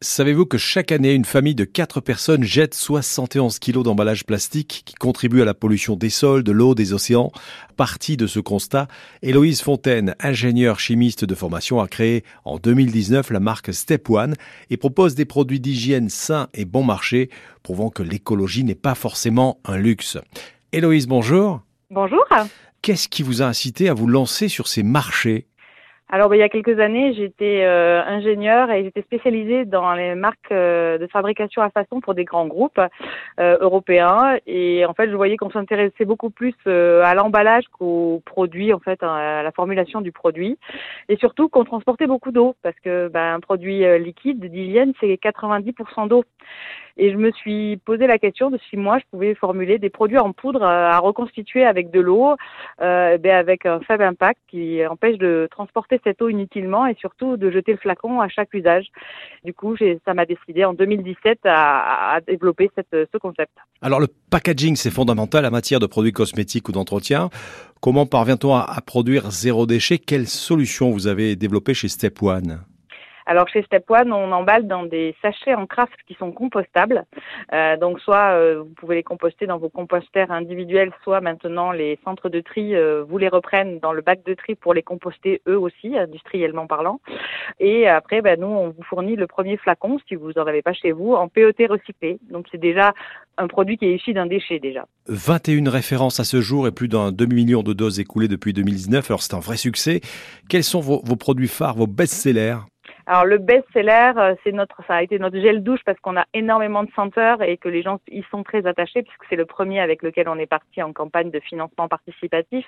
Savez-vous que chaque année, une famille de 4 personnes jette 71 kilos d'emballage plastique qui contribue à la pollution des sols, de l'eau, des océans? Partie de ce constat, Héloïse Fontaine, ingénieure chimiste de formation, a créé en 2019 la marque Step One et propose des produits d'hygiène sains et bon marché, prouvant que l'écologie n'est pas forcément un luxe. Héloïse, bonjour. Bonjour. Qu'est-ce qui vous a incité à vous lancer sur ces marchés? Alors, ben, il y a quelques années, j'étais euh, ingénieure et j'étais spécialisée dans les marques euh, de fabrication à façon pour des grands groupes euh, européens. Et en fait, je voyais qu'on s'intéressait beaucoup plus à l'emballage qu'au produit, en fait, à la formulation du produit. Et surtout qu'on transportait beaucoup d'eau parce que ben, un produit liquide d'hygiène, c'est 90% d'eau. Et je me suis posé la question de si moi je pouvais formuler des produits en poudre à reconstituer avec de l'eau, euh, ben avec un faible impact qui empêche de transporter cette eau inutilement et surtout de jeter le flacon à chaque usage. Du coup, ça m'a décidé en 2017 à, développer cette, ce concept. Alors le packaging, c'est fondamental en matière de produits cosmétiques ou d'entretien. Comment parvient-on à, à produire zéro déchet? Quelle solution vous avez développée chez Step One? Alors chez Step One, on emballe dans des sachets en craft qui sont compostables. Euh, donc soit euh, vous pouvez les composter dans vos composteurs individuels, soit maintenant les centres de tri euh, vous les reprennent dans le bac de tri pour les composter eux aussi, industriellement parlant. Et après, ben, nous on vous fournit le premier flacon si vous en avez pas chez vous en PET recyclé. Donc c'est déjà un produit qui est issu d'un déchet déjà. 21 références à ce jour et plus d'un demi-million de doses écoulées depuis 2019. Alors c'est un vrai succès. Quels sont vos, vos produits phares, vos best-sellers? Alors le best-seller, euh, c'est notre, ça a été notre gel douche parce qu'on a énormément de senteurs et que les gens y sont très attachés puisque c'est le premier avec lequel on est parti en campagne de financement participatif.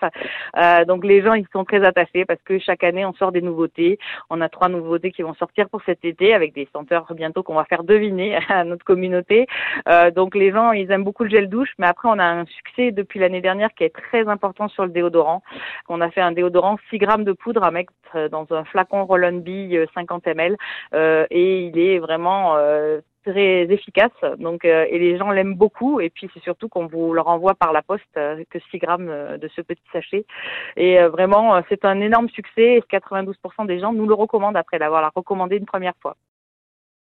Euh, donc les gens y sont très attachés parce que chaque année on sort des nouveautés. On a trois nouveautés qui vont sortir pour cet été avec des senteurs bientôt qu'on va faire deviner à notre communauté. Euh, donc les gens ils aiment beaucoup le gel douche, mais après on a un succès depuis l'année dernière qui est très important sur le déodorant. On a fait un déodorant 6 grammes de poudre à mettre dans un flacon Roll-on-Bee 50 euh, et il est vraiment euh, très efficace. Donc, euh, et les gens l'aiment beaucoup. Et puis, c'est surtout qu'on vous le renvoie par la poste que 6 grammes de ce petit sachet. Et vraiment, c'est un énorme succès. Et 92% des gens nous le recommandent après l'avoir recommandé une première fois.